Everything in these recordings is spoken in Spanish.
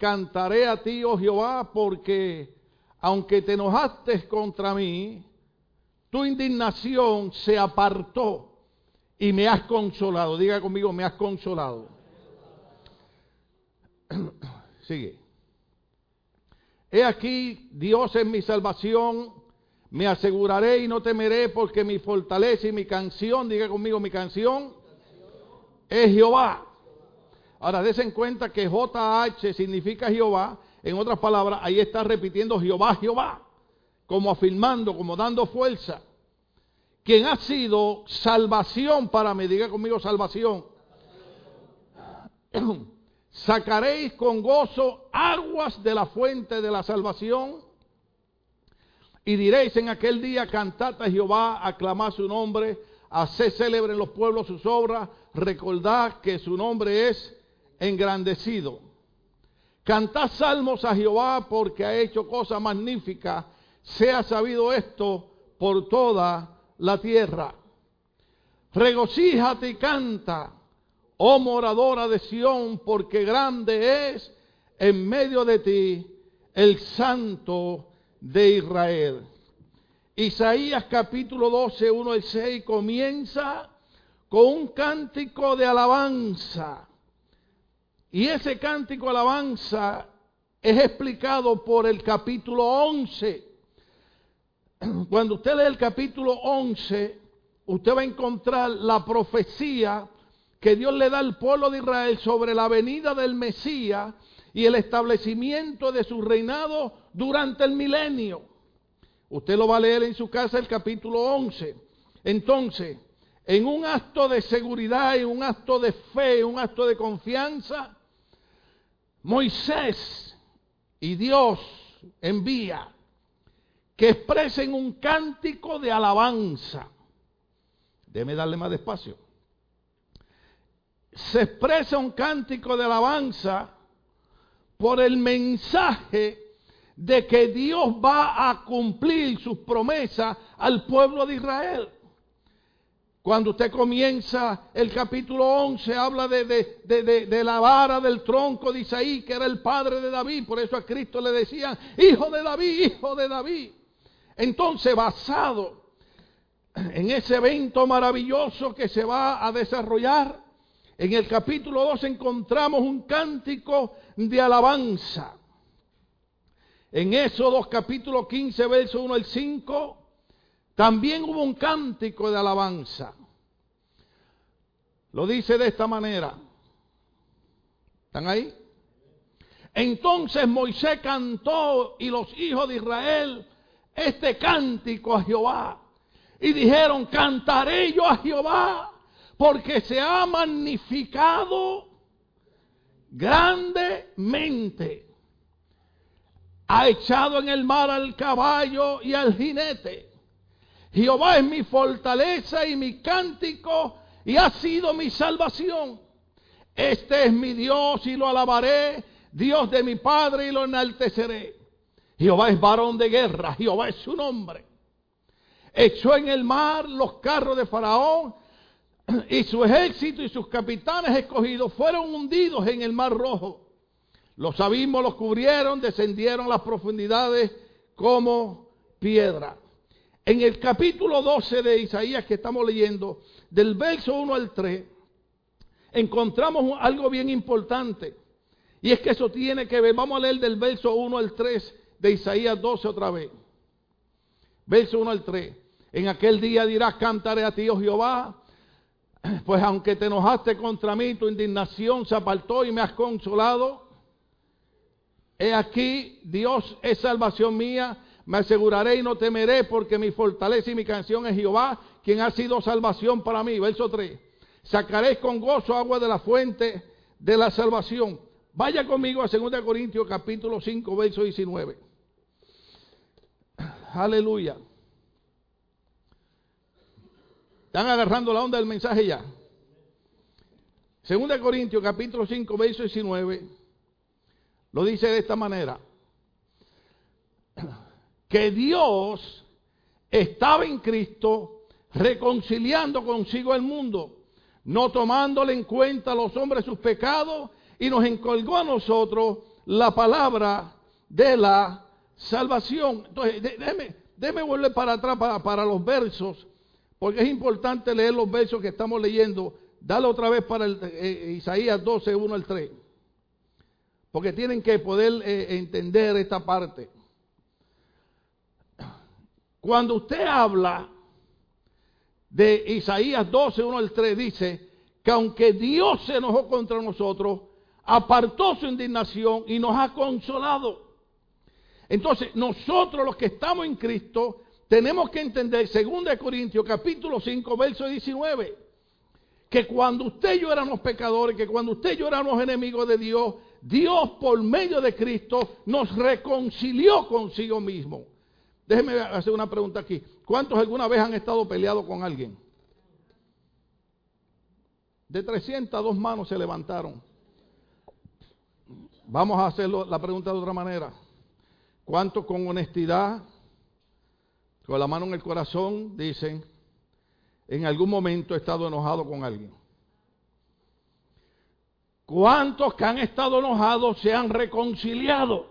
cantaré a ti, oh Jehová, porque aunque te enojaste contra mí, tu indignación se apartó y me has consolado. Diga conmigo, me has consolado. Sigue. He aquí, Dios es mi salvación, me aseguraré y no temeré porque mi fortaleza y mi canción, diga conmigo, mi canción es Jehová. Ahora, en cuenta que JH significa Jehová. En otras palabras, ahí está repitiendo Jehová, Jehová, como afirmando, como dando fuerza. Quien ha sido salvación para mí, diga conmigo salvación. Sacaréis con gozo aguas de la fuente de la salvación. Y diréis en aquel día, cantad a Jehová, aclamad su nombre, haced célebre en los pueblos sus obras, recordad que su nombre es engrandecido. Cantad salmos a Jehová porque ha hecho cosas magníficas. Sea sabido esto por toda la tierra. Regocíjate y canta, oh moradora de Sión, porque grande es en medio de ti el santo de Israel. Isaías capítulo 12, 1 al 6 comienza con un cántico de alabanza. Y ese cántico alabanza es explicado por el capítulo 11. Cuando usted lee el capítulo 11, usted va a encontrar la profecía que Dios le da al pueblo de Israel sobre la venida del Mesías y el establecimiento de su reinado durante el milenio. Usted lo va a leer en su casa el capítulo 11. Entonces, en un acto de seguridad, en un acto de fe, en un acto de confianza, Moisés y Dios envía que expresen un cántico de alabanza. Déme darle más despacio. Se expresa un cántico de alabanza por el mensaje de que Dios va a cumplir sus promesas al pueblo de Israel. Cuando usted comienza el capítulo 11, habla de, la vara del tronco de Isaí, que era el padre de David. Por eso a Cristo le decían, hijo de David, hijo de David. Entonces, basado en ese evento maravilloso que se va a desarrollar, en el capítulo 2 encontramos un cántico de alabanza. En Éxodo capítulo 15, verso 1 al 5, también hubo un cántico de alabanza. Lo dice de esta manera. ¿Están ahí? Entonces Moisés cantó y los hijos de Israel este cántico a Jehová. Y dijeron, cantaré yo a Jehová porque se ha magnificado grandemente. Ha echado en el mar al caballo y al jinete Jehová es mi fortaleza y mi cántico y ha sido mi salvación. Este es mi Dios y lo alabaré, Dios de mi Padre y lo enalteceré. Jehová es varón de guerra, Jehová es su nombre. Echó en el mar los carros de Faraón y su ejército y sus capitanes escogidos fueron hundidos en el mar rojo. Los abismos los cubrieron, descendieron las profundidades como piedra. En el capítulo 12 de Isaías que estamos leyendo, del verso 1 al 3, encontramos algo bien importante. Y es que eso tiene que ver, vamos a leer del verso 1 al 3 de Isaías 12 otra vez. Verso 1 al 3. En aquel día dirás, cantaré a ti, oh Jehová, pues aunque te enojaste contra mí, tu indignación se apartó y me has consolado. He aquí, Dios es salvación mía me aseguraré y no temeré porque mi fortaleza y mi canción es Jehová, quien ha sido salvación para mí. Verso 3. Sacaré con gozo agua de la fuente de la salvación. Vaya conmigo a 2 Corintios capítulo 5, verso 19. Aleluya. ¿Están agarrando la onda del mensaje ya? 2 Corintios capítulo 5, verso 19. Lo dice de esta manera que Dios estaba en Cristo reconciliando consigo el mundo, no tomándole en cuenta a los hombres sus pecados, y nos encolgó a nosotros la palabra de la salvación. Entonces, déjeme, déjeme volver para atrás para, para los versos, porque es importante leer los versos que estamos leyendo. Dale otra vez para el, eh, Isaías 12, 1 al 3. Porque tienen que poder eh, entender esta parte. Cuando usted habla de Isaías 12, 1 al 3, dice que aunque Dios se enojó contra nosotros, apartó su indignación y nos ha consolado. Entonces, nosotros los que estamos en Cristo, tenemos que entender, 2 Corintios capítulo 5, verso 19, que cuando usted y yo éramos pecadores, que cuando usted y yo éramos enemigos de Dios, Dios por medio de Cristo nos reconcilió consigo mismo. Déjeme hacer una pregunta aquí. ¿Cuántos alguna vez han estado peleados con alguien? De 300 dos manos se levantaron. Vamos a hacer la pregunta de otra manera. ¿Cuántos con honestidad, con la mano en el corazón, dicen, en algún momento he estado enojado con alguien? ¿Cuántos que han estado enojados se han reconciliado?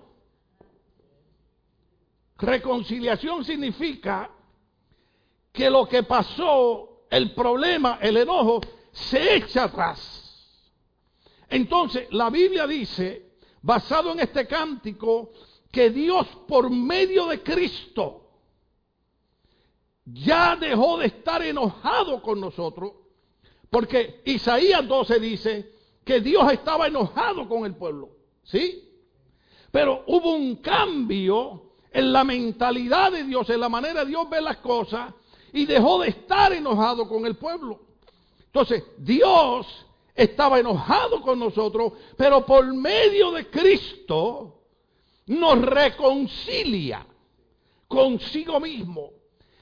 Reconciliación significa que lo que pasó, el problema, el enojo, se echa atrás. Entonces, la Biblia dice, basado en este cántico, que Dios por medio de Cristo ya dejó de estar enojado con nosotros, porque Isaías 12 dice que Dios estaba enojado con el pueblo, ¿sí? Pero hubo un cambio en la mentalidad de Dios, en la manera de Dios ver las cosas, y dejó de estar enojado con el pueblo. Entonces, Dios estaba enojado con nosotros, pero por medio de Cristo nos reconcilia consigo mismo.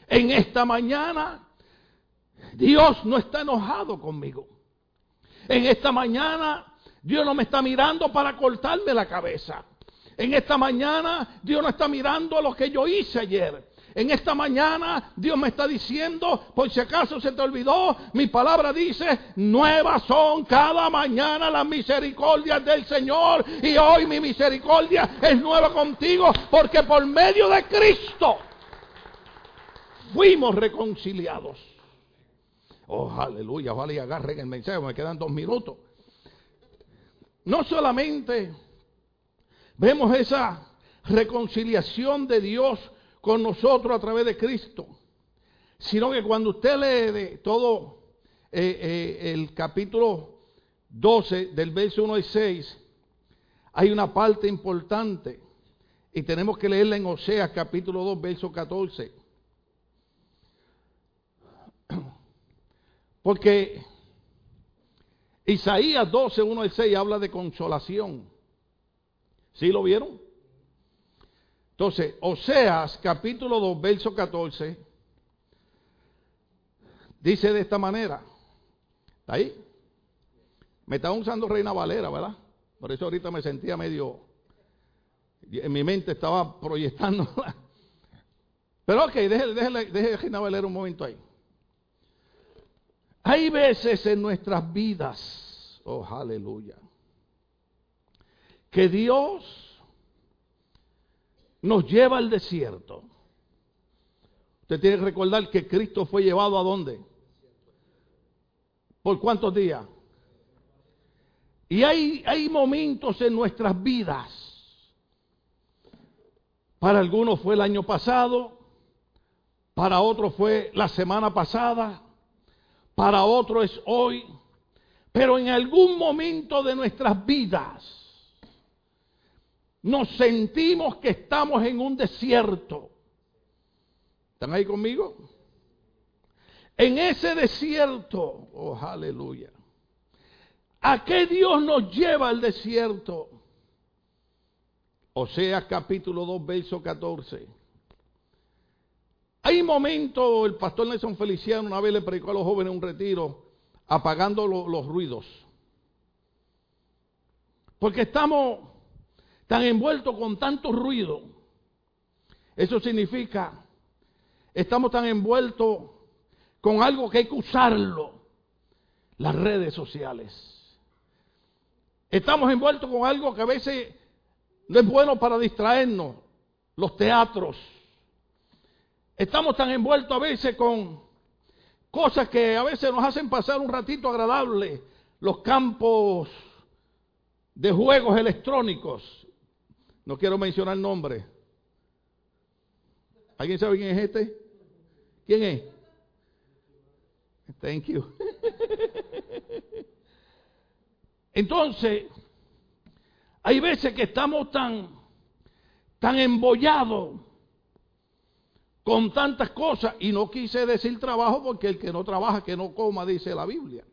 En esta mañana, Dios no está enojado conmigo. En esta mañana, Dios no me está mirando para cortarme la cabeza. En esta mañana Dios no está mirando lo que yo hice ayer. En esta mañana Dios me está diciendo, por si acaso se te olvidó, mi palabra dice, nuevas son cada mañana las misericordias del Señor. Y hoy mi misericordia es nueva contigo, porque por medio de Cristo fuimos reconciliados. Oh, aleluya, vale y agarren el mensaje, me quedan dos minutos. No solamente Vemos esa reconciliación de Dios con nosotros a través de Cristo, sino que cuando usted lee de todo eh, eh, el capítulo 12 del verso 1 y 6, hay una parte importante y tenemos que leerla en Oseas capítulo 2 verso 14. Porque Isaías 12, 1 y 6 habla de consolación. ¿Sí lo vieron? Entonces, Oseas capítulo 2, verso 14, dice de esta manera. ¿Está ahí? Me estaba usando Reina Valera, ¿verdad? Por eso ahorita me sentía medio... En mi mente estaba proyectando. Pero ok, déjale, Reina Valera un momento ahí. Hay veces en nuestras vidas, oh aleluya, que Dios nos lleva al desierto. Usted tiene que recordar que Cristo fue llevado a dónde? ¿Por cuántos días? Y hay, hay momentos en nuestras vidas. Para algunos fue el año pasado, para otros fue la semana pasada, para otros es hoy, pero en algún momento de nuestras vidas nos sentimos que estamos en un desierto. ¿Están ahí conmigo? En ese desierto, oh aleluya. ¿A qué Dios nos lleva al desierto? Oseas capítulo 2, verso 14. Hay momentos, el pastor Nelson Feliciano una vez le predicó a los jóvenes un retiro, apagando los ruidos. Porque estamos tan envueltos con tanto ruido. Eso significa, estamos tan envueltos con algo que hay que usarlo, las redes sociales. Estamos envueltos con algo que a veces No es bueno para distraernos. Los teatros. Estamos tan envueltos a veces con cosas que a veces nos hacen pasar un ratito agradable. Los campos de juegos electrónicos. No quiero mencionar nombre. ¿Alguien sabe quién es este? ¿Quién es? Thank you. Entonces, hay veces que estamos tan, tan embollados con tantas cosas, y no quise decir trabajo porque el que no trabaja, que no coma, dice la Biblia.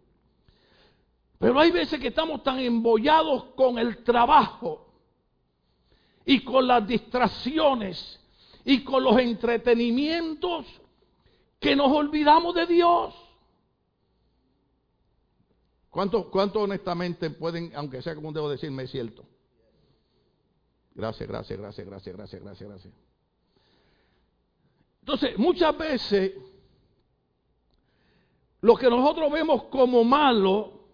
Pero hay veces que estamos tan embollados con el trabajo y con las distracciones y con los entretenimientos que nos olvidamos de Dios. ¿Cuánto, cuánto honestamente pueden, aunque sea como debo decirme, es cierto? Gracias, gracias, gracias, gracias, gracias, gracias, gracias. Entonces, muchas veces lo que nosotros vemos como malo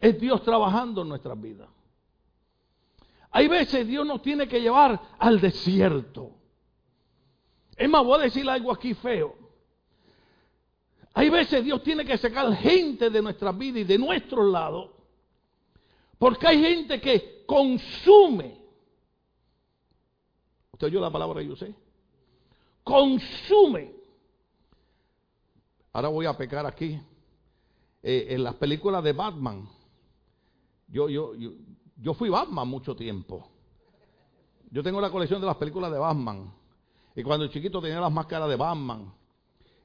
es Dios trabajando en nuestras vidas. Hay veces Dios nos tiene que llevar al desierto. Es más, voy a decir algo aquí feo. Hay veces Dios tiene que sacar gente de nuestra vida y de nuestro lado, porque hay gente que consume. ¿Usted oyó la palabra yo sé? Consume. Ahora voy a pecar aquí. Eh, en las películas de Batman, yo, yo, yo, yo fui Batman mucho tiempo. Yo tengo la colección de las películas de Batman. Y cuando chiquito tenía las máscaras de Batman,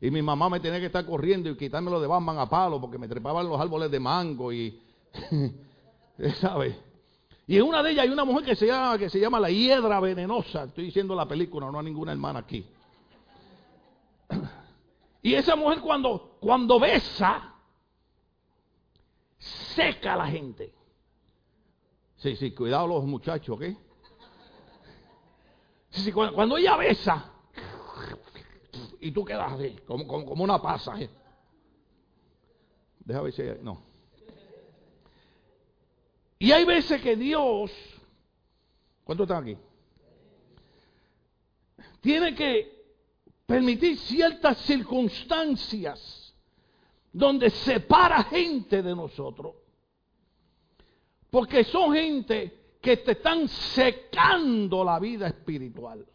y mi mamá me tenía que estar corriendo y quitármelo de Batman a palo porque me trepaban los árboles de mango y, ¿sabes? Y en una de ellas hay una mujer que se llama, que se llama la hiedra venenosa. Estoy diciendo la película, no a ninguna hermana aquí. Y esa mujer cuando, cuando besa, seca a la gente. Sí, sí, cuidado los muchachos, ¿ok? Sí, sí, cuando, cuando ella besa, y tú quedas así, como, como, una pasa. ¿eh? Deja ver si no. Y hay veces que Dios, ¿cuántos están aquí? Tiene que permitir ciertas circunstancias donde separa gente de nosotros. Porque son gente que te están secando la vida espiritual.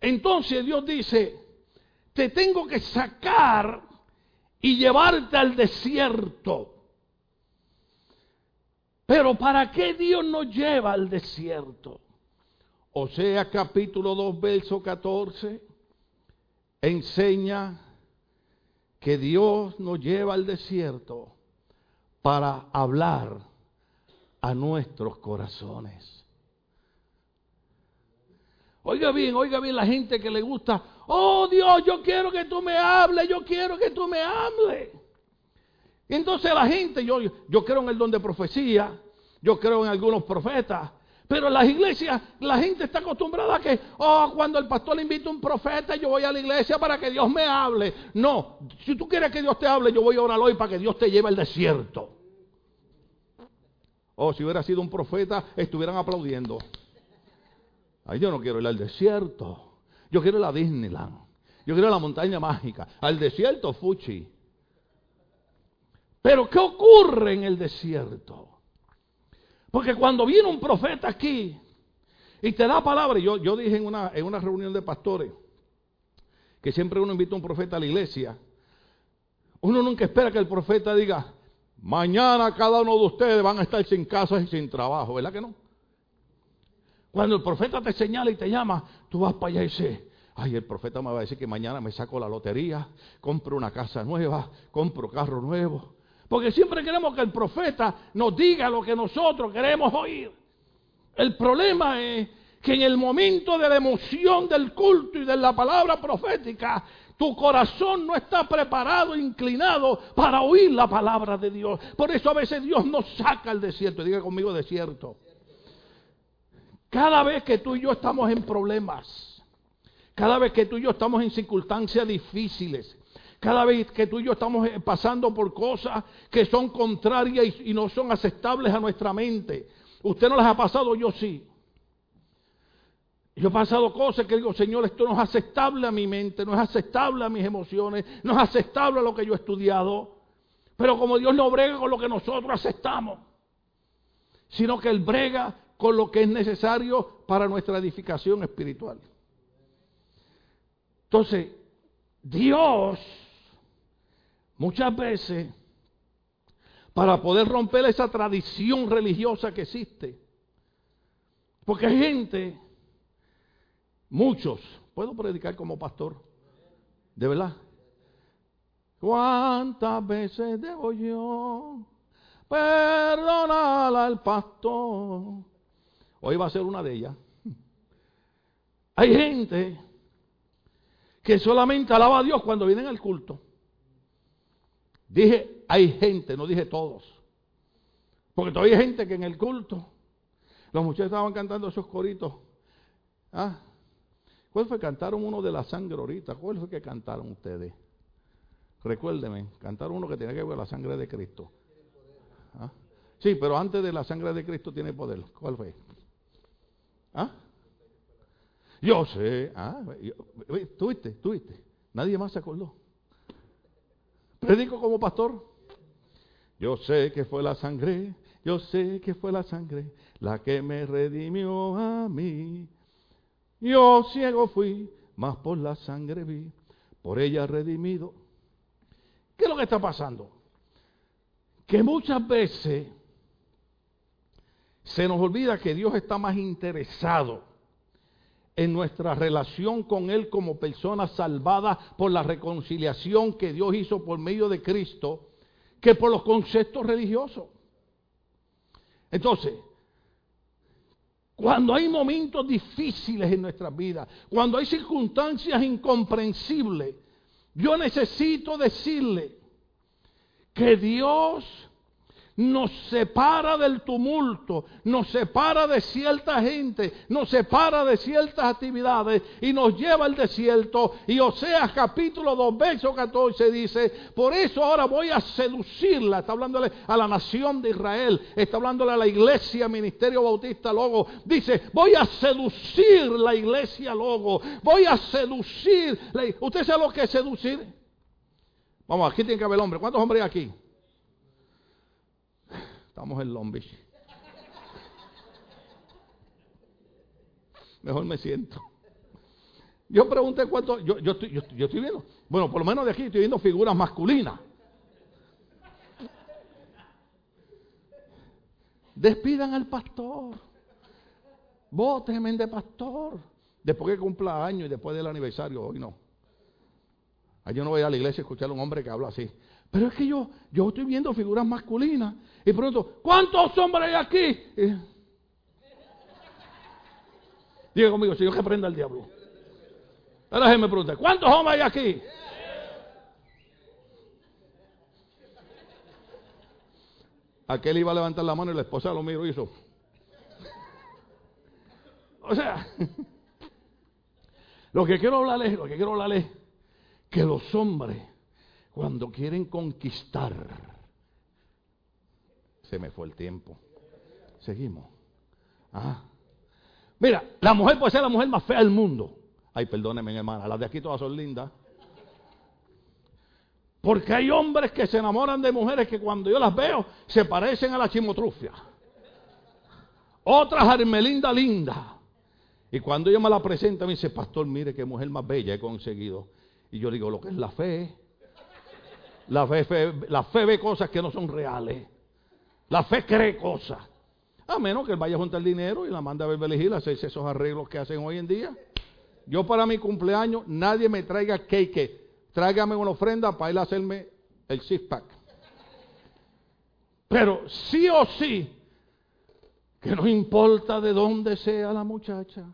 Entonces Dios dice, te tengo que sacar y llevarte al desierto. Pero ¿para qué Dios nos lleva al desierto? O sea, capítulo 2, verso 14, enseña que Dios nos lleva al desierto para hablar a nuestros corazones. Oiga bien, oiga bien la gente que le gusta, oh Dios, yo quiero que tú me hables, yo quiero que tú me hables. entonces la gente, yo, yo creo en el don de profecía, yo creo en algunos profetas, pero en las iglesias la gente está acostumbrada a que, oh, cuando el pastor le invita a un profeta, yo voy a la iglesia para que Dios me hable. No, si tú quieres que Dios te hable, yo voy a orar hoy para que Dios te lleve al desierto. Oh, si hubiera sido un profeta, estuvieran aplaudiendo. Ay, yo no quiero ir al desierto. Yo quiero ir a Disneyland. Yo quiero ir a la montaña mágica. Al desierto, Fuchi. Pero ¿qué ocurre en el desierto? Porque cuando viene un profeta aquí y te da palabra, yo, yo dije en una, en una reunión de pastores que siempre uno invita a un profeta a la iglesia, uno nunca espera que el profeta diga, mañana cada uno de ustedes van a estar sin casa y sin trabajo, ¿verdad que no? Cuando el profeta te señala y te llama, tú vas para allá y dices, ay, el profeta me va a decir que mañana me saco la lotería, compro una casa nueva, compro carro nuevo. Porque siempre queremos que el profeta nos diga lo que nosotros queremos oír. El problema es que en el momento de la emoción del culto y de la palabra profética, tu corazón no está preparado, inclinado para oír la palabra de Dios. Por eso a veces Dios nos saca al desierto. Diga conmigo desierto. Cada vez que tú y yo estamos en problemas, cada vez que tú y yo estamos en circunstancias difíciles, cada vez que tú y yo estamos pasando por cosas que son contrarias y, no son aceptables a nuestra mente, Usted no las ha pasado, yo sí. Yo he pasado cosas que digo, Señor, esto no es aceptable a mi mente, no es aceptable a mis emociones, no es aceptable a lo que yo he estudiado. Pero como Dios no brega con lo que nosotros aceptamos, sino que Él brega con lo que es necesario para nuestra edificación espiritual. Entonces, Dios muchas veces, para poder romper esa tradición religiosa que existe, porque hay gente, muchos, puedo predicar como pastor, de verdad. ¿Cuántas veces debo yo perdonar al pastor? Hoy va a ser una de ellas. Hay gente que solamente alaba a Dios cuando vienen al culto. Dije, hay gente, no dije todos. Porque todavía hay gente que en el culto, los muchachos estaban cantando esos coritos. ¿Ah? ¿Cuál fue? Cantaron uno de la sangre ahorita. ¿Cuál fue que cantaron ustedes? Recuérdeme, cantaron uno que tenía que ver con la sangre de Cristo. ¿Ah? Sí, pero antes de la sangre de Cristo tiene poder. ¿Cuál fue? ¿Ah? Yo sé. Ah, ¿Tuviste? ¿Tuviste? Nadie más se acordó. Predico como pastor. Yo sé que fue la sangre, yo sé que fue la sangre la que me redimió a mí. Yo ciego fui, mas por la sangre vi, por ella redimido. ¿Qué es lo que está pasando? Que muchas veces se nos olvida que Dios está más interesado en nuestra relación con Él como persona salvada por la reconciliación que Dios hizo por medio de Cristo, que por los conceptos religiosos. Entonces, cuando hay momentos difíciles en nuestras vidas, cuando hay circunstancias incomprensibles, yo necesito decirle que Dios nos separa del tumulto, nos separa de cierta gente, nos separa de ciertas actividades y nos lleva al desierto. Y Oseas capítulo 2, verso 14 dice, por eso ahora voy a seducirla, está hablándole a la nación de Israel, está hablándole a la iglesia, ministerio bautista Logo, dice, voy a seducir la iglesia Logo, voy a seducir, ¿usted sabe lo que es seducir? Vamos, aquí tiene que haber hombre, ¿cuántos hombres hay aquí? Estamos en Long Mejor me siento. Yo pregunté cuánto, yo, yo, estoy, yo, estoy viendo, bueno, por lo menos de aquí estoy viendo figuras masculinas. Despidan al pastor. Vótenme de pastor. Después que cumpla años y después del aniversario, hoy no. Yo no voy a la iglesia a escuchar a un hombre que habla así. Pero es que yo, yo estoy viendo figuras masculinas. Y pronto, ¿cuántos hombres hay aquí? diga conmigo, Señor, que prenda el diablo. Ahora se me pregunta, ¿cuántos hombres hay aquí? Aquel iba a levantar la mano y la esposa lo miró y hizo. O sea, lo que quiero hablarles, lo que quiero hablarles, que los hombres cuando quieren conquistar, se me fue el tiempo. Seguimos. Ah. Mira, la mujer puede ser la mujer más fea del mundo. Ay, perdónenme, hermana, las de aquí todas son lindas. Porque hay hombres que se enamoran de mujeres que cuando yo las veo se parecen a la chimotrufia. Otras armelinda linda. Y cuando yo me la presento me dice, pastor, mire qué mujer más bella he conseguido. Y yo digo, lo que es la fe la fe, la fe ve cosas que no son reales. La fe cree cosas. A menos que él vaya a juntar dinero y la manda a ver elegir, a hacerse esos arreglos que hacen hoy en día. Yo para mi cumpleaños, nadie me traiga cake. Tráigame una ofrenda para a hacerme el six pack. Pero sí o sí, que no importa de dónde sea la muchacha,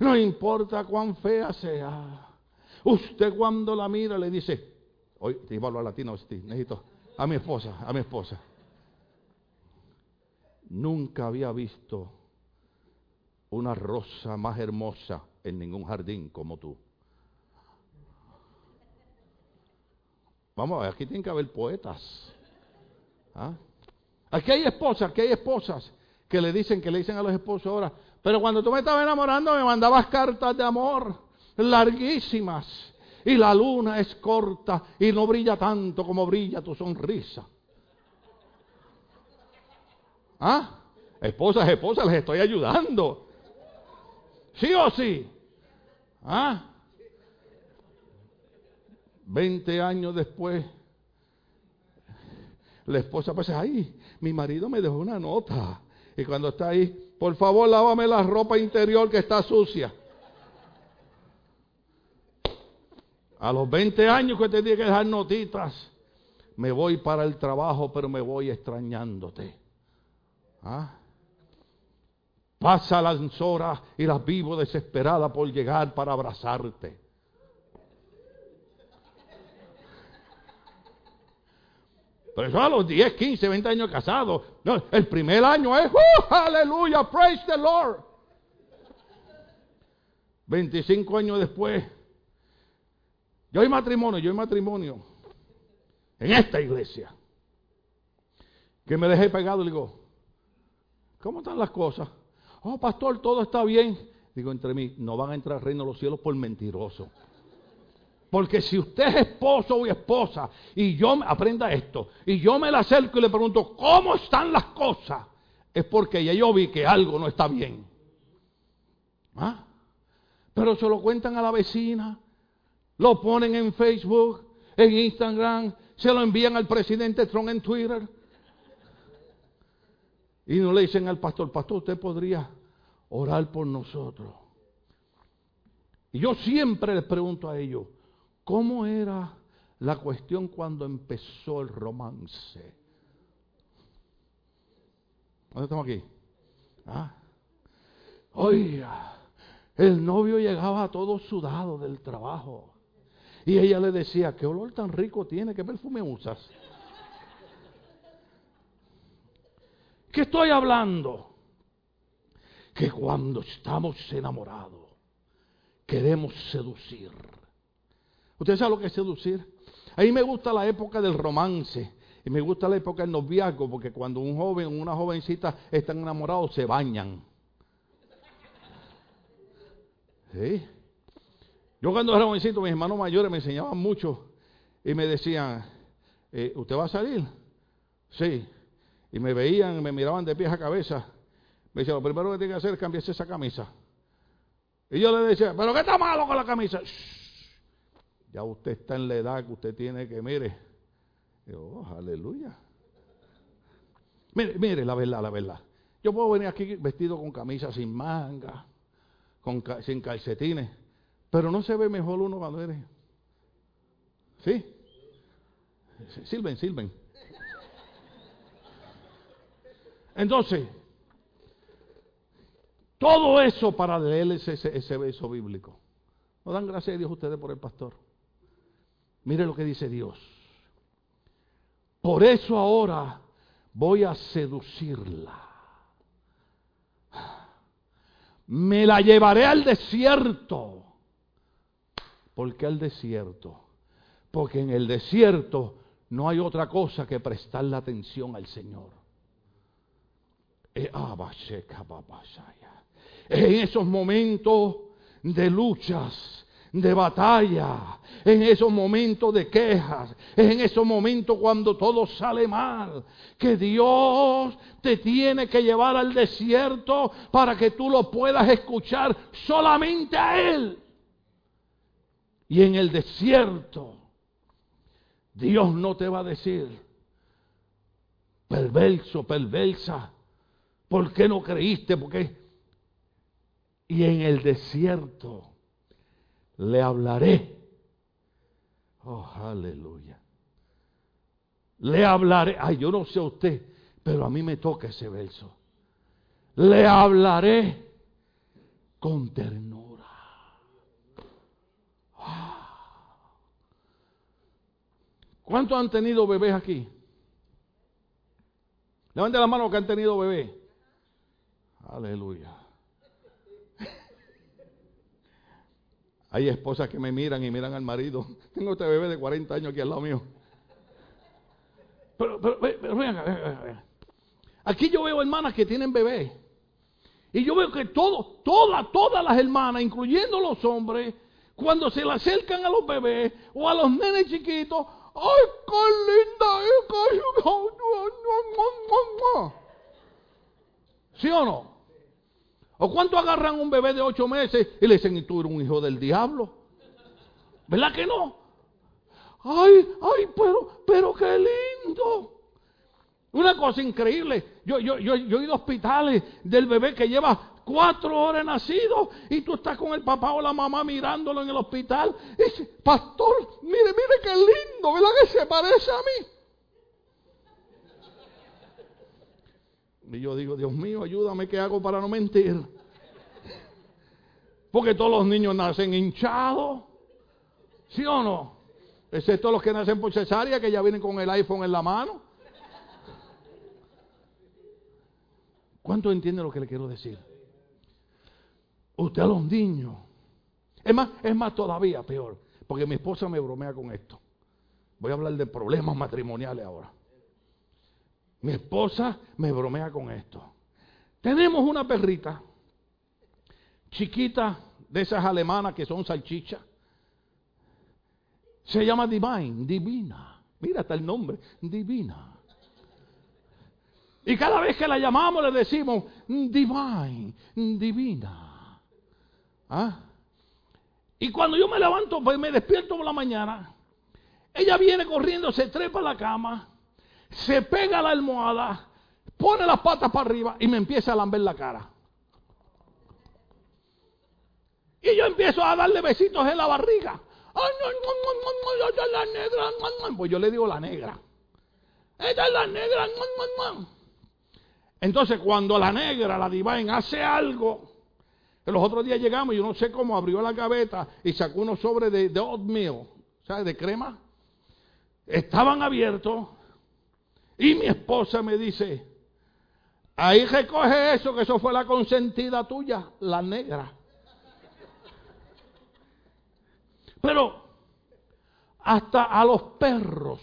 no importa cuán fea sea, usted cuando la mira le dice, Hoy te iba a hablar latino, necesito a mi esposa, a mi esposa. Nunca había visto una rosa más hermosa en ningún jardín como tú. Vamos a ver, aquí tienen que haber poetas. ¿Ah? Aquí hay esposas, aquí hay esposas que le dicen, que le dicen a los esposos ahora, pero cuando tú me estabas enamorando me mandabas cartas de amor larguísimas y la luna es corta y no brilla tanto como brilla tu sonrisa. ¿Ah? Esposas, esposas, les estoy ayudando. ¿Sí o sí? ¿Ah? Veinte años después, la esposa pues ahí, mi marido me dejó una nota. Y cuando está ahí, por favor, lávame la ropa interior que está sucia. A los 20 años que te dije que dejar notitas, me voy para el trabajo, pero me voy extrañándote. ¿Ah? Pasa las horas y las vivo desesperada por llegar para abrazarte. Pero eso a los 10, 15, 20 años casados. No, el primer año es, ¡uh, aleluya, praise the Lord! 25 años después, yo hay matrimonio, yo hay matrimonio en esta iglesia. Que me dejé pegado y digo, ¿cómo están las cosas? Oh, pastor, todo está bien. Digo, entre mí, no van a entrar al reino de los cielos por mentiroso. Porque si usted es esposo o esposa y yo, aprenda esto, y yo me la acerco y le pregunto, ¿cómo están las cosas? Es porque ya yo vi que algo no está bien. ¿Ah? Pero se lo cuentan a la vecina, lo ponen en Facebook, en Instagram, se lo envían al presidente Trump en Twitter. Y no le dicen al pastor, pastor, usted podría orar por nosotros. Y yo siempre les pregunto a ellos, ¿Cómo era la cuestión cuando empezó el romance? ¿Dónde estamos aquí? ¿Ah? Oiga, el novio llegaba todo sudado del trabajo. Y ella le decía, ¿qué olor tan rico tiene? ¿Qué perfume usas? ¿Qué estoy hablando? Que cuando estamos enamorados, queremos seducir ¿Usted sabe lo que es seducir? A mí me gusta la época del romance. Y me gusta la época del noviazgo, porque cuando un joven o una jovencita están enamorados, se bañan. ¿Sí? Yo cuando era jovencito, mis hermanos mayores me enseñaban mucho y me decían, eh, ¿usted va a salir? Sí. Y me veían, me miraban de pies a cabeza. Me decían, lo primero que tiene que hacer es cambiarse esa camisa. Y yo le decía, ¿pero qué está malo con la camisa? Ya usted está en la edad que usted tiene que, mire, oh, aleluya. Mire, mire, la verdad, la verdad. Yo puedo venir aquí vestido con camisa sin manga, con, sin calcetines, pero no se ve mejor uno cuando eres. ¿Sí? Silven, silven. Entonces, todo eso para leerles ese, ese beso bíblico. ¿No dan gracias a Dios ustedes por el pastor? Mire lo que dice Dios. Por eso ahora voy a seducirla. Me la llevaré al desierto. ¿Por qué al desierto? Porque en el desierto no hay otra cosa que prestarle atención al Señor. Eh, en esos momentos de luchas, de batalla, en esos momentos de quejas, en esos momentos cuando todo sale mal, que Dios te tiene que llevar al desierto para que tú lo puedas escuchar solamente a Él. Y en el desierto, Dios no te va a decir, perverso, perversa, ¿por qué no creíste? Porque y en el desierto le hablaré. Oh, aleluya. Le hablaré. Ay, yo no sé a usted, pero a mí me toca ese verso. Le hablaré con ternura. Ah. ¿Cuántos han tenido bebés aquí? Levanten la mano que han tenido bebé. Aleluya. Hay esposas que me miran y miran al marido. Tengo este bebé de 40 años aquí al lado mío. Pero, pero, pero, Aquí yo veo hermanas que tienen bebés. Y yo veo que todo, todas, todas las hermanas, incluyendo los hombres, cuando se le acercan a los bebés o a los nenes chiquitos, ¡ay, qué linda! ¿Sí o no? ¿O cuánto agarran un bebé de ocho meses y le dicen, y tú eres un hijo del diablo? ¿Verdad que no? Ay, ay, pero, pero qué lindo. Una cosa increíble. Yo, yo, yo, yo he ido a hospitales del bebé que lleva cuatro horas nacido y tú estás con el papá o la mamá mirándolo en el hospital. Y dice, pastor, mire, mire qué lindo, ¿verdad que se parece a mí? Y yo digo, Dios mío, ayúdame, ¿qué hago para no mentir? Porque todos los niños nacen hinchados. ¿Sí o no? Excepto los que nacen por cesárea, que ya vienen con el iPhone en la mano. ¿Cuánto entiende lo que le quiero decir? Usted a los niños. Es más, es más todavía peor, porque mi esposa me bromea con esto. Voy a hablar de problemas matrimoniales ahora. Mi esposa me bromea con esto. Tenemos una perrita chiquita de esas alemanas que son salchichas. Se llama Divine, Divina. Mira hasta el nombre, Divina. Y cada vez que la llamamos le decimos, Divine, Divina. ¿Ah? Y cuando yo me levanto, pues me despierto por la mañana, ella viene corriendo, se trepa a la cama se pega a la almohada, pone las patas para arriba y me empieza a lamber la cara. Y yo empiezo a darle besitos en la barriga. La negra. Pues yo le digo la negra. Esta es la negra. Entonces cuando la negra, la divine, hace algo, los otros días llegamos y yo no sé cómo abrió la gaveta y sacó unos sobres de, de oatmeal, ¿sabes? De crema. Estaban abiertos y mi esposa me dice, ahí recoge eso, que eso fue la consentida tuya, la negra. Pero hasta a los perros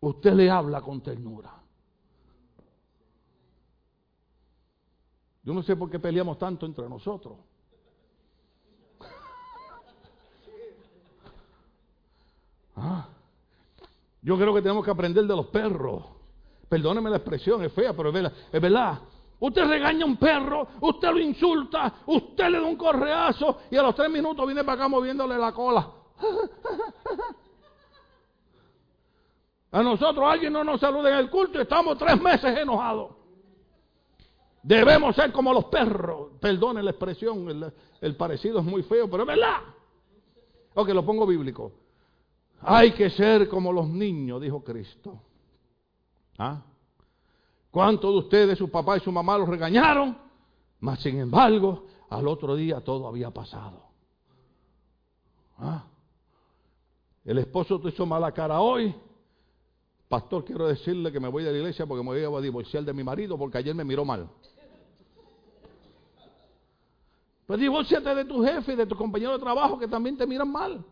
usted le habla con ternura. Yo no sé por qué peleamos tanto entre nosotros. Ah. Yo creo que tenemos que aprender de los perros. Perdóneme la expresión, es fea, pero es verdad. Es verdad. Usted regaña a un perro, usted lo insulta, usted le da un correazo y a los tres minutos viene para acá moviéndole la cola. A nosotros alguien no nos saluda en el culto y estamos tres meses enojados. Debemos ser como los perros. Perdone la expresión, el, parecido es muy feo, pero es verdad. Ok, lo pongo bíblico. Hay que ser como los niños, dijo Cristo. ¿Ah? ¿Cuántos de ustedes, su papá y su mamá los regañaron? Mas sin embargo, al otro día todo había pasado. ¿Ah? El esposo te hizo mala cara hoy. Pastor, quiero decirle que me voy de la iglesia porque me voy a divorciar de mi marido porque ayer me miró mal. Pues divórciate de tu jefe y de tu compañero de trabajo que también te miran mal.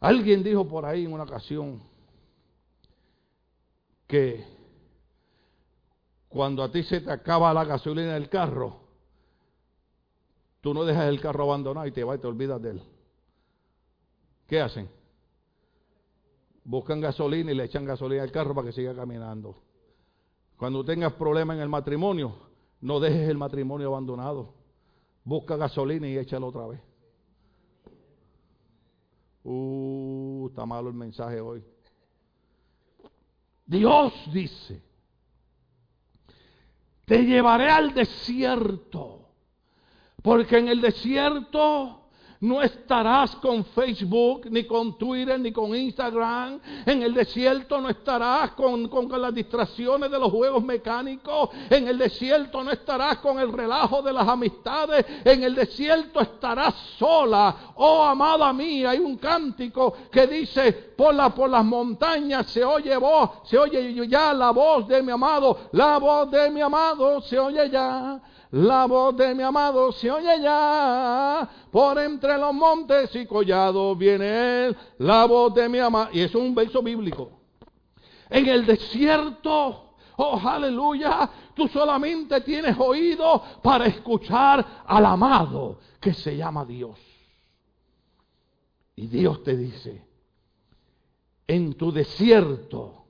Alguien dijo por ahí en una ocasión que cuando a ti se te acaba la gasolina del carro, tú no dejas el carro abandonado y te vas y te olvidas de él. ¿Qué hacen? Buscan gasolina y le echan gasolina al carro para que siga caminando. Cuando tengas problemas en el matrimonio, no dejes el matrimonio abandonado. Busca gasolina y échalo otra vez. Uh, está malo el mensaje hoy. Dios dice, te llevaré al desierto, porque en el desierto no estarás con Facebook, ni con Twitter, ni con Instagram. En el desierto no estarás con, las distracciones de los juegos mecánicos. En el desierto no estarás con el relajo de las amistades. En el desierto estarás sola. Oh, amada mía, hay un cántico que dice, por, la, por las montañas se oye voz, se oye ya la voz de mi amado. La voz de mi amado se oye ya. La voz de mi amado se oye ya, por entre los montes y collados viene él, la voz de mi amado. Y es un verso bíblico. En el desierto, oh aleluya, tú solamente tienes oído para escuchar al amado que se llama Dios. Y Dios te dice, en tu desierto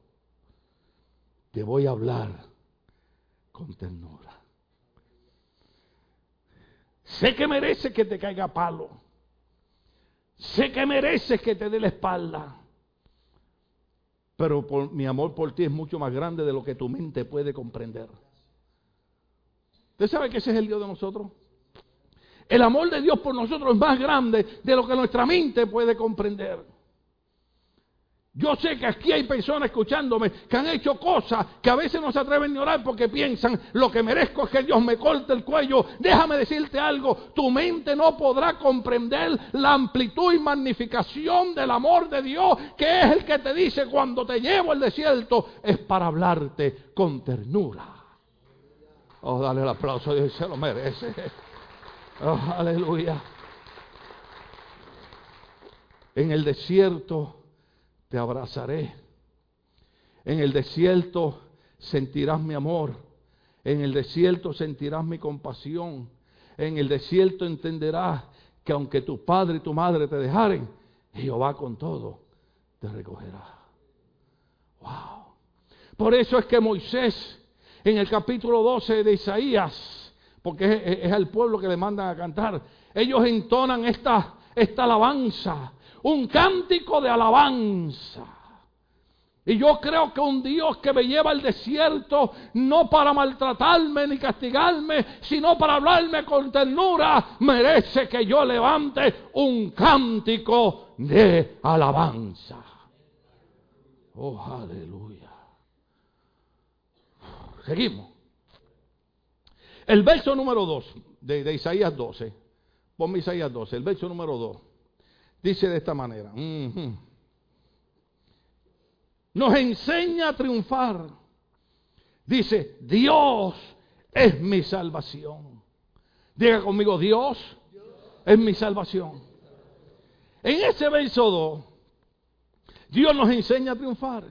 te voy a hablar con ternura. Sé que mereces que te caiga palo. Sé que mereces que te dé la espalda. Pero mi amor por ti es mucho más grande de lo que tu mente puede comprender. ¿Usted sabe que ese es el Dios de nosotros? El amor de Dios por nosotros es más grande de lo que nuestra mente puede comprender. Yo sé que aquí hay personas escuchándome que han hecho cosas que a veces no se atreven a orar porque piensan, lo que merezco es que Dios me corte el cuello. Déjame decirte algo, tu mente no podrá comprender la amplitud y magnificación del amor de Dios, que es el que te dice cuando te llevo al desierto, es para hablarte con ternura. Oh, dale el aplauso, Dios se lo merece. Oh, aleluya. En el desierto te abrazaré. En el desierto sentirás mi amor. En el desierto sentirás mi compasión. En el desierto entenderás que aunque tu padre y tu madre te dejaren, Jehová con todo te recogerá. Wow. Por eso es que Moisés, en el capítulo 12 de Isaías, porque es, al pueblo que le mandan a cantar, ellos entonan esta, esta alabanza un cántico de alabanza. Y yo creo que un Dios que me lleva al desierto no para maltratarme ni castigarme, sino para hablarme con ternura, merece que yo levante un cántico de alabanza. Oh, aleluya. Seguimos. El verso número 2 de, de Isaías 12. Ponme Isaías 12, el verso número 2. Dice de esta manera. Nos enseña a triunfar. Dice, Dios es mi salvación. Diga conmigo, Dios es mi salvación. En ese verso 2, Dios nos enseña a triunfar.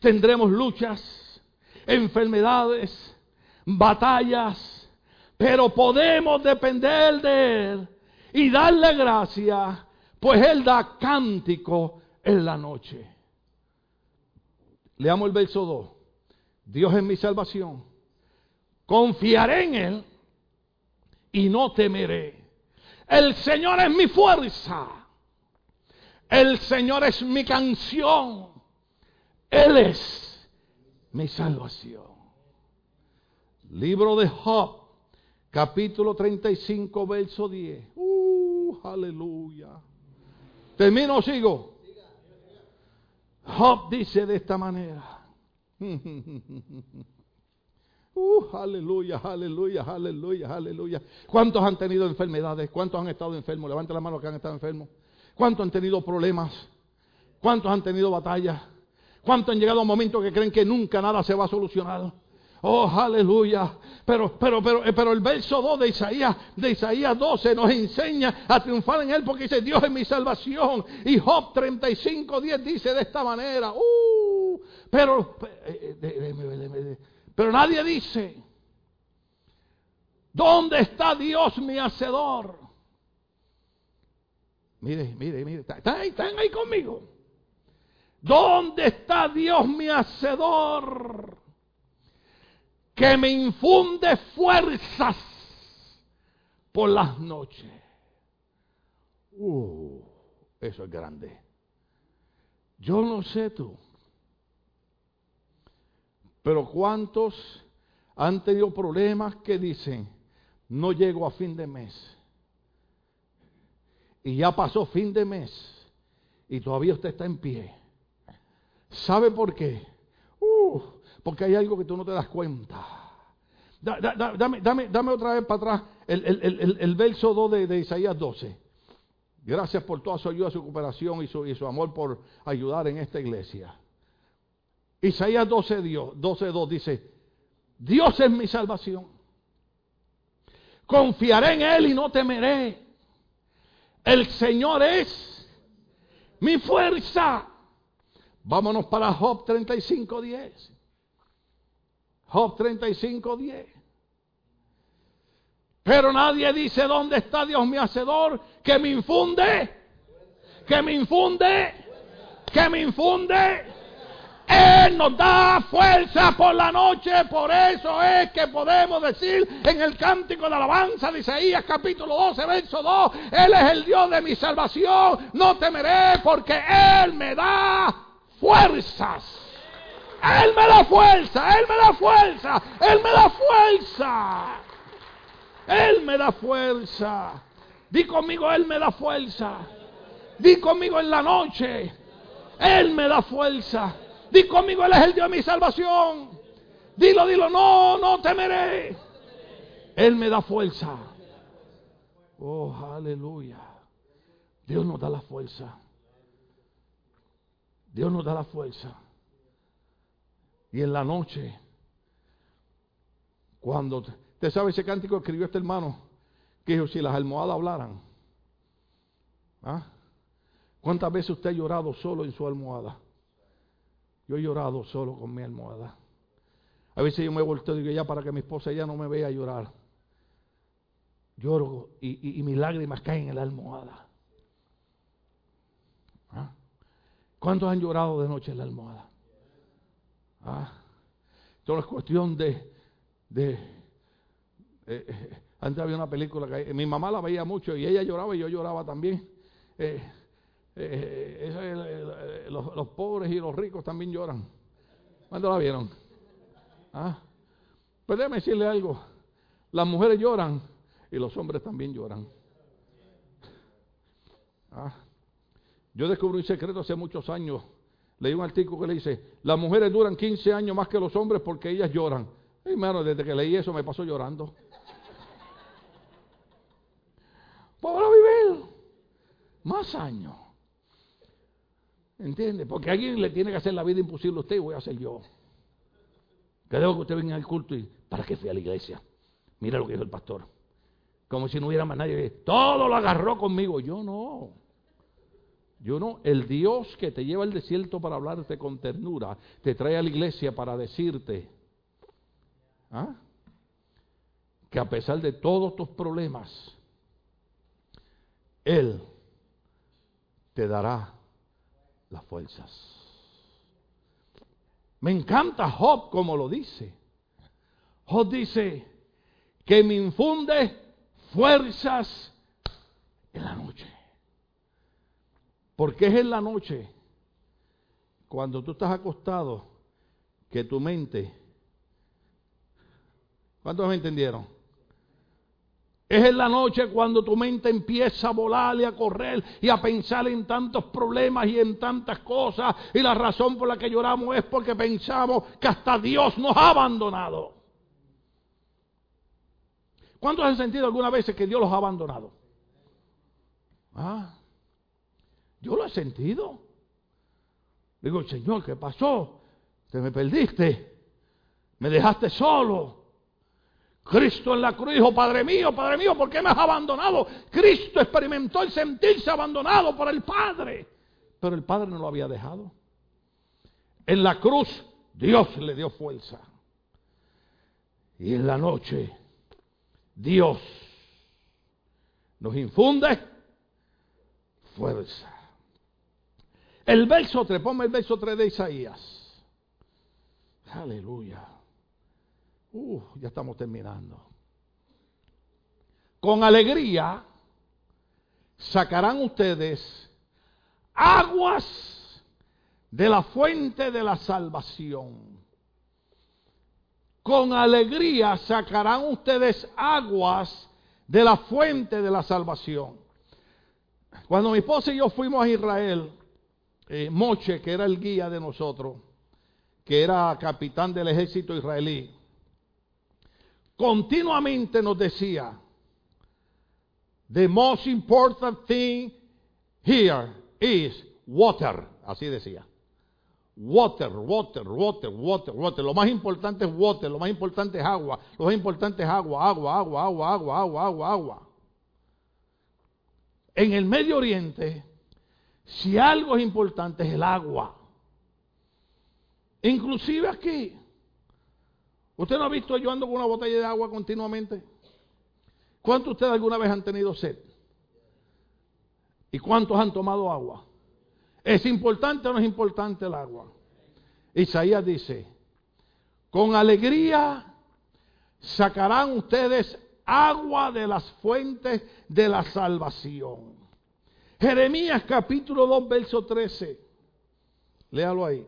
Tendremos luchas, enfermedades, batallas, pero podemos depender de Él y darle gracias pues Él da cántico en la noche. Leamos el verso 2. Dios es mi salvación. Confiaré en Él y no temeré. El Señor es mi fuerza. El Señor es mi canción. Él es mi salvación. Libro de Job, capítulo 35, verso 10. Uh, aleluya. ¿Termino o sigo? Job dice de esta manera. Uh, aleluya, aleluya, aleluya, aleluya. ¿Cuántos han tenido enfermedades? ¿Cuántos han estado enfermos? Levanten la mano que han estado enfermos. ¿Cuántos han tenido problemas? ¿Cuántos han tenido batallas? ¿Cuántos han llegado a un momento que creen que nunca nada se va a solucionar? Oh, aleluya. Pero, pero, pero, eh, pero el verso 2 de Isaías, de Isaías 12 nos enseña a triunfar en él porque dice, Dios es mi salvación. Y Job 35, 10 dice de esta manera, uh, pero, eh, eh, pero nadie dice, ¿dónde está Dios mi hacedor? Mire, mire, mire, están ahí, están ahí conmigo. ¿Dónde está Dios mi hacedor? Que me infunde fuerzas por las noches. Uh, eso es grande. Yo no sé tú, pero ¿cuántos han tenido problemas que dicen, no llego a fin de mes? Y ya pasó fin de mes y todavía usted está en pie. ¿Sabe por qué? Uh, porque hay algo que tú no te das cuenta. dame, dame, dame, otra vez para atrás el, verso 2 de, Isaías 12. Gracias por toda su ayuda, su cooperación y su, y su amor por ayudar en esta iglesia. Isaías 12, Dios, 12, 2 dice, Dios es mi salvación. Confiaré en Él y no temeré. El Señor es mi fuerza. Vámonos para Job 35.10. Job 35.10. Pero nadie dice dónde está Dios mi hacedor que me infunde, que me infunde, que me infunde. Él nos da fuerza por la noche, por eso es que podemos decir en el cántico de alabanza de Isaías capítulo 12, verso 2, Él es el Dios de mi salvación, no temeré porque Él me da fuerzas. Él me da fuerza, Él me da fuerza, Él me da fuerza. Él me da fuerza. Di conmigo, Él me da fuerza. Di conmigo en la noche, Él me da fuerza. Di conmigo, Él es el Dios de mi salvación. Dilo, dilo, no, no temeré. Él me da fuerza. Oh, aleluya. Dios nos da la fuerza. Dios nos da la fuerza. Y en la noche, cuando, usted sabe ese cántico que escribió este hermano, que dijo, si las almohadas hablaran. ¿Ah? ¿Cuántas veces usted ha llorado solo en su almohada? Yo he llorado solo con mi almohada. A veces yo me he vuelto y digo, ya para que mi esposa ya no me vea llorar. Lloro y, mis lágrimas caen en la almohada. ¿Ah? ¿Cuántos han llorado de noche en la almohada? ¿Ah? Esto es cuestión de... de eh, eh, antes había una película que mi mamá la veía mucho y ella lloraba y yo lloraba también. Eh, los, pobres y los ricos también lloran. ¿Cuándo la vieron? ¿Ah? Pues déjeme decirle algo. Las mujeres lloran y los hombres también lloran. ¿Ah? Yo descubrí un secreto hace muchos años. Leí un artículo que le dice, las mujeres duran 15 años más que los hombres porque ellas lloran. hermano, desde que leí eso me pasó llorando. Para vivir más años. ¿Entiende? Porque alguien le tiene que hacer la vida imposible a usted y voy a hacer yo. Que debo que usted venga al culto y ¿para qué fui a la iglesia? Mira lo que dijo el pastor. Como si no hubiera más nadie. Todo lo agarró conmigo. Yo no. Yo no. El Dios que te lleva al desierto para hablarte con ternura, te trae a la iglesia para decirte ¿ah? que a pesar de todos tus problemas, Él te dará las fuerzas. Me encanta Job como lo dice. Job dice que me infunde fuerzas en la noche. Porque es en la noche, cuando tú estás acostado, que tu mente... ¿Cuántos me entendieron? Es en la noche cuando tu mente empieza a volar y a correr y a pensar en tantos problemas y en tantas cosas. Y la razón por la que lloramos es porque pensamos que hasta Dios nos ha abandonado. ¿Cuántos han sentido alguna vez que Dios los ha abandonado? Ah, yo lo he sentido. Digo, Señor, ¿qué pasó? Te me perdiste. Me dejaste solo. Cristo en la cruz dijo, Padre mío, Padre mío, ¿por qué me has abandonado? Cristo experimentó el sentirse abandonado por el Padre, pero el Padre no lo había dejado. En la cruz Dios le dio fuerza. Y en la noche Dios nos infunde fuerza. El verso 3, ponme el verso 3 de Isaías. Aleluya. Uh, ya estamos terminando. Con alegría sacarán ustedes aguas de la fuente de la salvación. Con alegría sacarán ustedes aguas de la fuente de la salvación. Cuando mi esposa y yo fuimos a Israel, eh, Moche, que era el guía de nosotros, que era capitán del ejército israelí, continuamente nos decía, the most important thing here is water, así decía. Water, water, water, water, water. Lo más importante es water, lo más importante es agua. Lo más importante es agua, agua, agua, agua, agua, agua, agua, agua. En el Medio Oriente, si algo es importante es el agua. Inclusive aquí. ¿Usted no ha visto yo ando con una botella de agua continuamente? ¿Cuántos de ustedes alguna vez han tenido sed? ¿Y cuántos han tomado agua? ¿Es importante o no es importante el agua? Isaías dice, con alegría sacarán ustedes agua de las fuentes de la salvación. Jeremías capítulo 2, verso 13. Léalo ahí.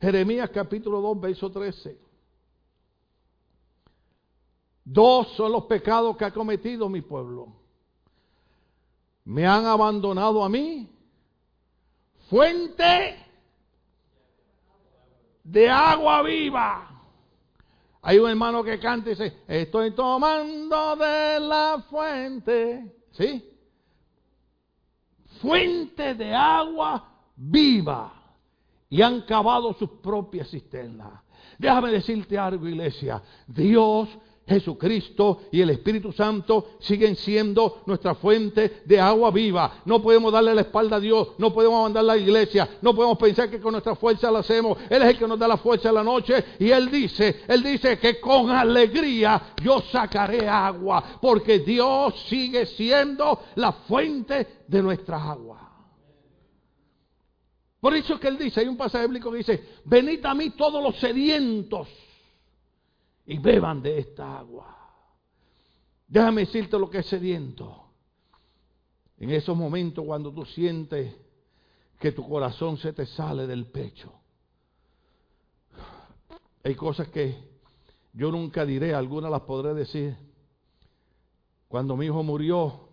Jeremías capítulo 2, verso 13. Dos son los pecados que ha cometido mi pueblo. Me han abandonado a mí, fuente de agua viva. Hay un hermano que canta y dice, estoy tomando de la fuente. ¿Sí? Fuente de agua viva. Y han cavado sus propias cisternas. Déjame decirte algo, iglesia. Dios Jesucristo y el Espíritu Santo siguen siendo nuestra fuente de agua viva. No podemos darle la espalda a Dios, no podemos mandar a la iglesia, no podemos pensar que con nuestra fuerza la hacemos. Él es el que nos da la fuerza en la noche y Él dice, Él dice que con alegría yo sacaré agua, porque Dios sigue siendo la fuente de nuestras aguas. Por eso que Él dice, hay un pasaje bíblico que dice, venid a mí todos los sedientos y beban de esta agua. Déjame decirte lo que es sediento. En esos momentos cuando tú sientes que tu corazón se te sale del pecho. Hay cosas que yo nunca diré, algunas las podré decir. Cuando mi hijo murió,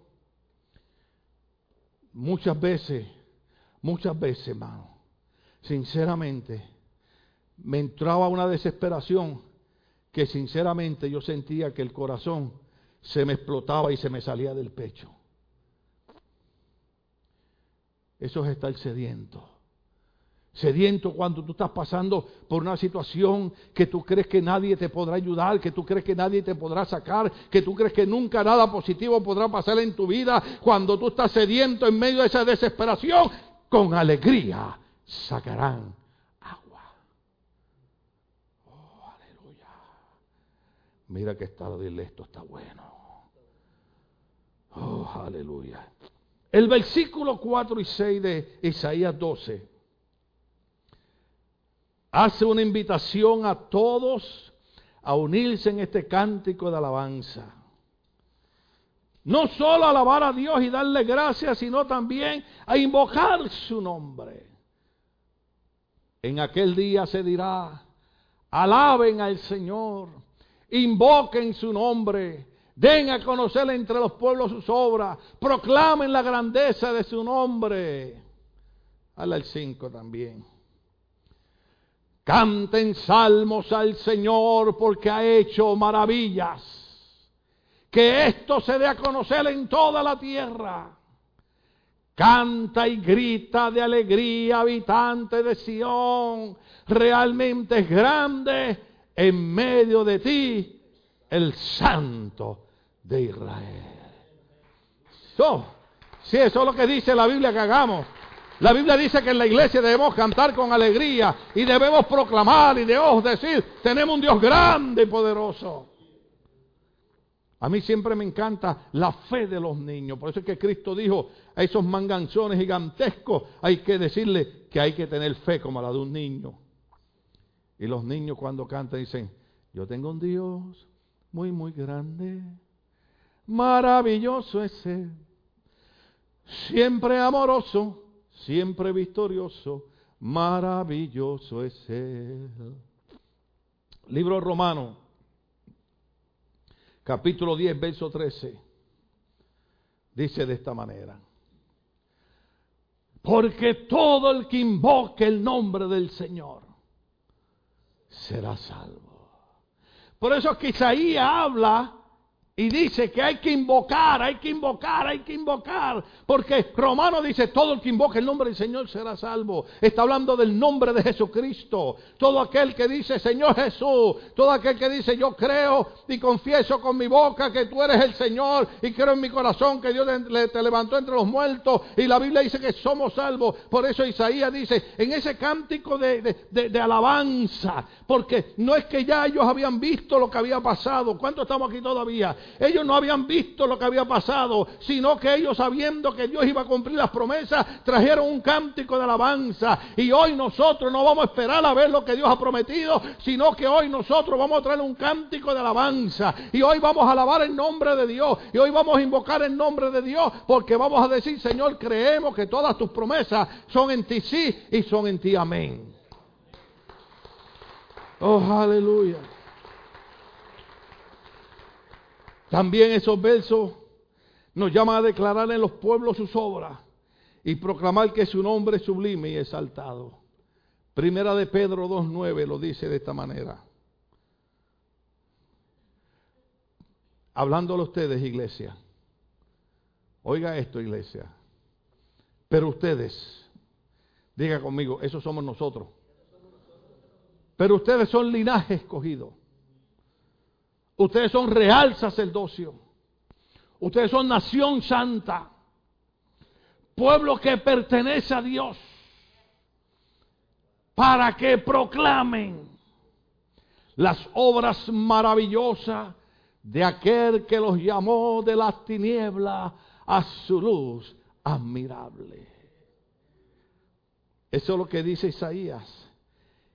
muchas veces, muchas veces, hermano, sinceramente, me entraba una desesperación que sinceramente yo sentía que el corazón se me explotaba y se me salía del pecho. Eso es estar sediento. Sediento cuando tú estás pasando por una situación que tú crees que nadie te podrá ayudar, que tú crees que nadie te podrá sacar, que tú crees que nunca nada positivo podrá pasar en tu vida. Cuando tú estás sediento en medio de esa desesperación, con alegría sacarán Mira que está de esto está bueno. Oh, aleluya. El versículo 4 y 6 de Isaías 12 hace una invitación a todos a unirse en este cántico de alabanza. No solo alabar a Dios y darle gracias, sino también a invocar su nombre. En aquel día se dirá, alaben al Señor invoquen su nombre, den a conocer entre los pueblos sus obras, proclamen la grandeza de su nombre. Habla el 5 también. Canten salmos al Señor porque ha hecho maravillas. Que esto se dé a conocer en toda la tierra. Canta y grita de alegría, habitante de Sión. Realmente es grande en medio de ti el santo de Israel. si eso es lo que dice la Biblia que hagamos. La Biblia dice que en la iglesia debemos cantar con alegría y debemos proclamar y debemos decir, tenemos un Dios grande y poderoso. A mí siempre me encanta la fe de los niños. Por eso es que Cristo dijo a esos manganzones gigantescos, hay que decirle que hay que tener fe como la de un niño. Y los niños cuando cantan dicen, yo tengo un Dios muy, muy grande, maravilloso es Él, siempre amoroso, siempre victorioso, maravilloso es Él. Libro romano, capítulo 10, verso 13, dice de esta manera. Porque todo el que invoque el nombre del Señor será salvo. Por eso es que Isaías habla Y dice que hay que invocar, hay que invocar, hay que invocar. Porque Romano dice, todo el que invoque el nombre del Señor será salvo. Está hablando del nombre de Jesucristo. Todo aquel que dice, Señor Jesús, todo aquel que dice, yo creo y confieso con mi boca que tú eres el Señor y creo en mi corazón que Dios te levantó entre los muertos. Y la Biblia dice que somos salvos. Por eso Isaías dice, en ese cántico de, de alabanza, porque no es que ya ellos habían visto lo que había pasado. ¿Cuánto estamos aquí todavía? Ellos no habían visto lo que había pasado, sino que ellos sabiendo que Dios iba a cumplir las promesas, trajeron un cántico de alabanza. Y hoy nosotros no vamos a esperar a ver lo que Dios ha prometido, sino que hoy nosotros vamos a traer un cántico de alabanza. Y hoy vamos a alabar el nombre de Dios. Y hoy vamos a invocar el nombre de Dios, porque vamos a decir, Señor, creemos que todas tus promesas son en ti sí y son en ti amén. Oh, aleluya. También esos versos nos llaman a declarar en los pueblos sus obras y proclamar que su nombre es sublime y exaltado. Primera de Pedro 2.9 lo dice de esta manera. Hablándole a ustedes, iglesia. Oiga esto, iglesia. Pero ustedes, diga conmigo, esos somos nosotros. Pero ustedes son linaje escogido Ustedes son real sacerdocio. Ustedes son nación santa. Pueblo que pertenece a Dios. Para que proclamen las obras maravillosas de aquel que los llamó de las tinieblas a su luz admirable. Eso es lo que dice Isaías.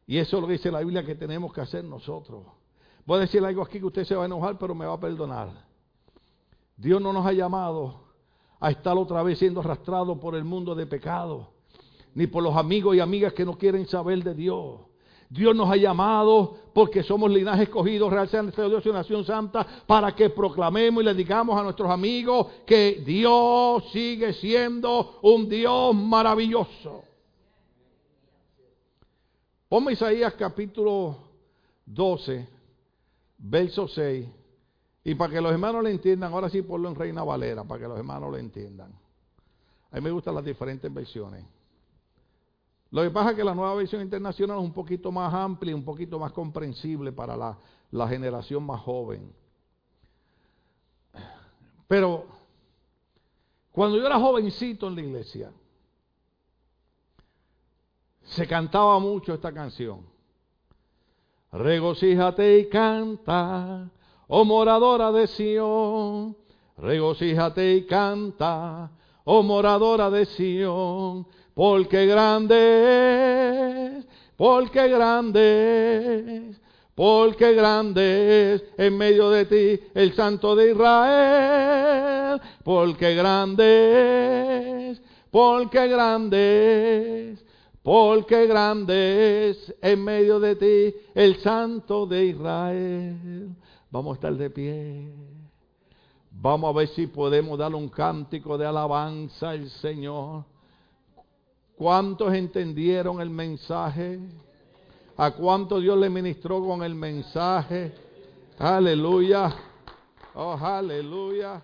Y eso es lo que dice la Biblia que tenemos que hacer nosotros. Voy a decir algo aquí que usted se va a enojar, pero me va a perdonar. Dios no nos ha llamado a estar otra vez siendo arrastrado por el mundo de pecado, ni por los amigos y amigas que no quieren saber de Dios. Dios nos ha llamado porque somos linaje escogido, real nuestro Dios y nación santa, para que proclamemos y le digamos a nuestros amigos que Dios sigue siendo un Dios maravilloso. Ponme Isaías capítulo 12 verso 6. Y para que los hermanos le entiendan, ahora sí ponlo en Reina Valera, para que los hermanos lo entiendan. A mí me gustan las diferentes versiones. Lo que pasa es que la nueva versión internacional es un poquito más amplia y un poquito más comprensible para la generación más joven. Pero cuando yo era jovencito en la iglesia, se cantaba mucho esta canción. Regocíjate y canta, oh moradora de Sión. Regocíjate y canta, oh moradora de Sión, porque grande es, porque grande es, porque grande es en medio de ti el Santo de Israel, porque grande es, porque grande es porque grande es en medio de ti el Santo de Israel. Vamos a estar de pie. Vamos a ver si podemos darle un cántico de alabanza al Señor. ¿Cuántos entendieron el mensaje? ¿A cuánto Dios le ministró con el mensaje? Aleluya. Oh, aleluya.